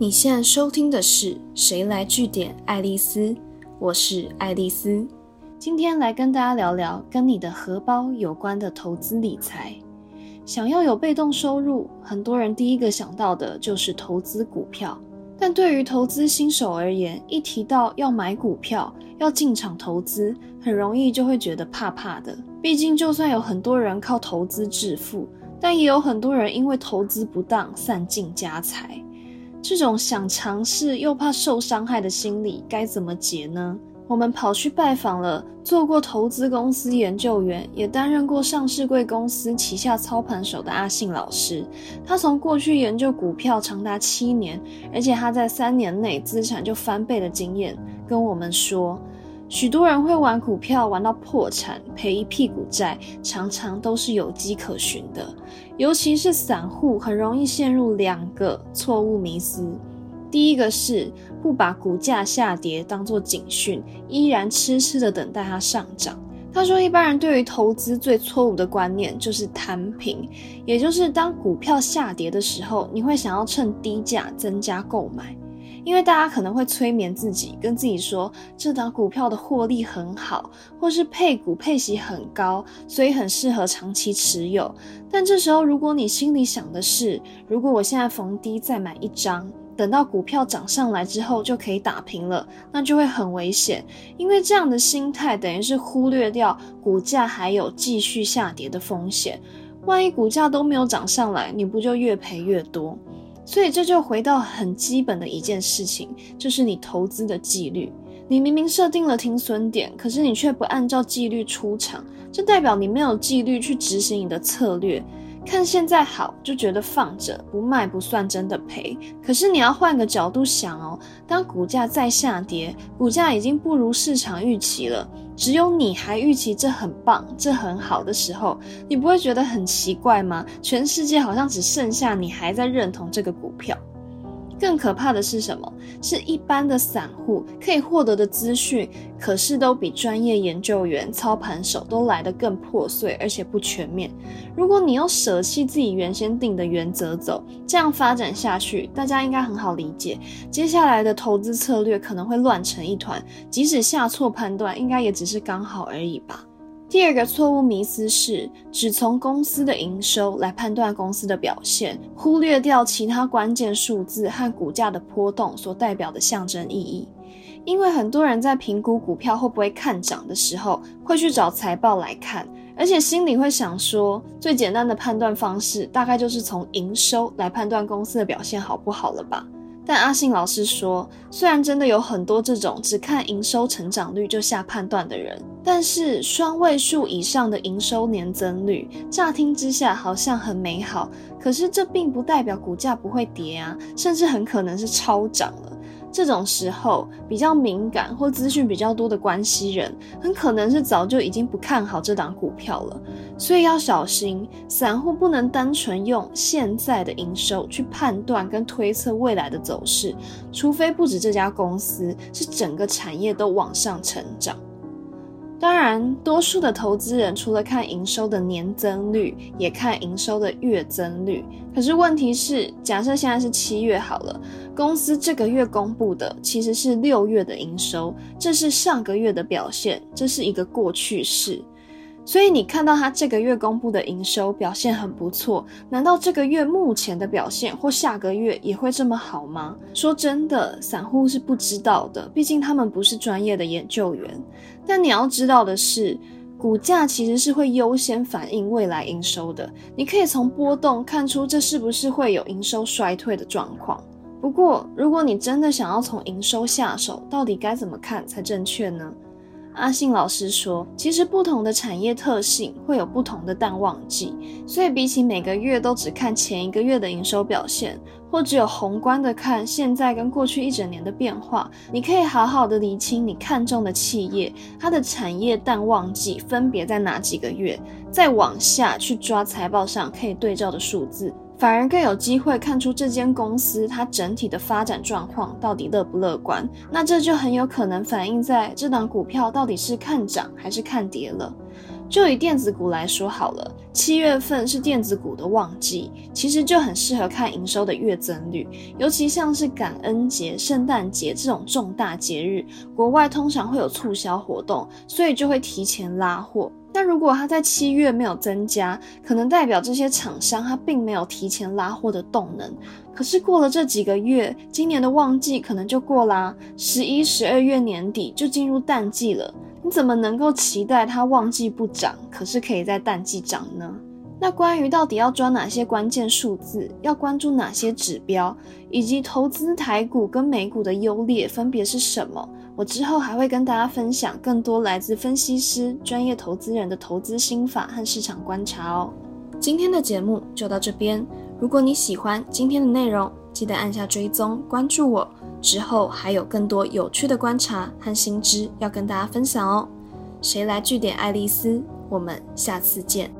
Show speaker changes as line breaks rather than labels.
你现在收听的是《谁来据点爱丽丝》，我是爱丽丝，今天来跟大家聊聊跟你的荷包有关的投资理财。想要有被动收入，很多人第一个想到的就是投资股票。但对于投资新手而言，一提到要买股票、要进场投资，很容易就会觉得怕怕的。毕竟，就算有很多人靠投资致富，但也有很多人因为投资不当散尽家财。这种想尝试又怕受伤害的心理，该怎么解呢？我们跑去拜访了做过投资公司研究员，也担任过上市贵公司旗下操盘手的阿信老师。他从过去研究股票长达七年，而且他在三年内资产就翻倍的经验，跟我们说，许多人会玩股票玩到破产，赔一屁股债，常常都是有迹可循的。尤其是散户，很容易陷入两个错误迷思。第一个是不把股价下跌当作警讯，依然痴痴的等待它上涨。他说，一般人对于投资最错误的观念就是摊平，也就是当股票下跌的时候，你会想要趁低价增加购买，因为大家可能会催眠自己，跟自己说这档股票的获利很好，或是配股配息很高，所以很适合长期持有。但这时候，如果你心里想的是，如果我现在逢低再买一张。等到股票涨上来之后就可以打平了，那就会很危险，因为这样的心态等于是忽略掉股价还有继续下跌的风险。万一股价都没有涨上来，你不就越赔越多？所以这就回到很基本的一件事情，就是你投资的纪律。你明明设定了停损点，可是你却不按照纪律出场，这代表你没有纪律去执行你的策略。看现在好就觉得放着不卖不算真的赔，可是你要换个角度想哦，当股价再下跌，股价已经不如市场预期了，只有你还预期这很棒，这很好的时候，你不会觉得很奇怪吗？全世界好像只剩下你还在认同这个股票。更可怕的是什么？是一般的散户可以获得的资讯，可是都比专业研究员、操盘手都来得更破碎，而且不全面。如果你要舍弃自己原先定的原则走，这样发展下去，大家应该很好理解。接下来的投资策略可能会乱成一团，即使下错判断，应该也只是刚好而已吧。第二个错误迷思是只从公司的营收来判断公司的表现，忽略掉其他关键数字和股价的波动所代表的象征意义。因为很多人在评估股票会不会看涨的时候，会去找财报来看，而且心里会想说，最简单的判断方式大概就是从营收来判断公司的表现好不好了吧。但阿信老师说，虽然真的有很多这种只看营收成长率就下判断的人，但是双位数以上的营收年增率，乍听之下好像很美好，可是这并不代表股价不会跌啊，甚至很可能是超涨了。这种时候，比较敏感或资讯比较多的关系人，很可能是早就已经不看好这档股票了。所以要小心，散户不能单纯用现在的营收去判断跟推测未来的走势，除非不止这家公司，是整个产业都往上成长。当然，多数的投资人除了看营收的年增率，也看营收的月增率。可是问题是，假设现在是七月好了，公司这个月公布的其实是六月的营收，这是上个月的表现，这是一个过去式。所以你看到他这个月公布的营收表现很不错，难道这个月目前的表现或下个月也会这么好吗？说真的，散户是不知道的，毕竟他们不是专业的研究员。但你要知道的是，股价其实是会优先反映未来营收的。你可以从波动看出这是不是会有营收衰退的状况。不过，如果你真的想要从营收下手，到底该怎么看才正确呢？阿信老师说，其实不同的产业特性会有不同的淡旺季，所以比起每个月都只看前一个月的营收表现，或只有宏观的看现在跟过去一整年的变化，你可以好好的理清你看中的企业，它的产业淡旺季分别在哪几个月，再往下去抓财报上可以对照的数字。反而更有机会看出这间公司它整体的发展状况到底乐不乐观，那这就很有可能反映在这档股票到底是看涨还是看跌了。就以电子股来说好了，七月份是电子股的旺季，其实就很适合看营收的月增率。尤其像是感恩节、圣诞节这种重大节日，国外通常会有促销活动，所以就会提前拉货。那如果它在七月没有增加，可能代表这些厂商它并没有提前拉货的动能。可是过了这几个月，今年的旺季可能就过啦，十一、十二月年底就进入淡季了。你怎么能够期待它旺季不涨，可是可以在淡季涨呢？那关于到底要抓哪些关键数字，要关注哪些指标，以及投资台股跟美股的优劣分别是什么？我之后还会跟大家分享更多来自分析师、专业投资人的投资心法和市场观察哦。今天的节目就到这边，如果你喜欢今天的内容，记得按下追踪关注我。之后还有更多有趣的观察和新知要跟大家分享哦。谁来据点爱丽丝？我们下次见。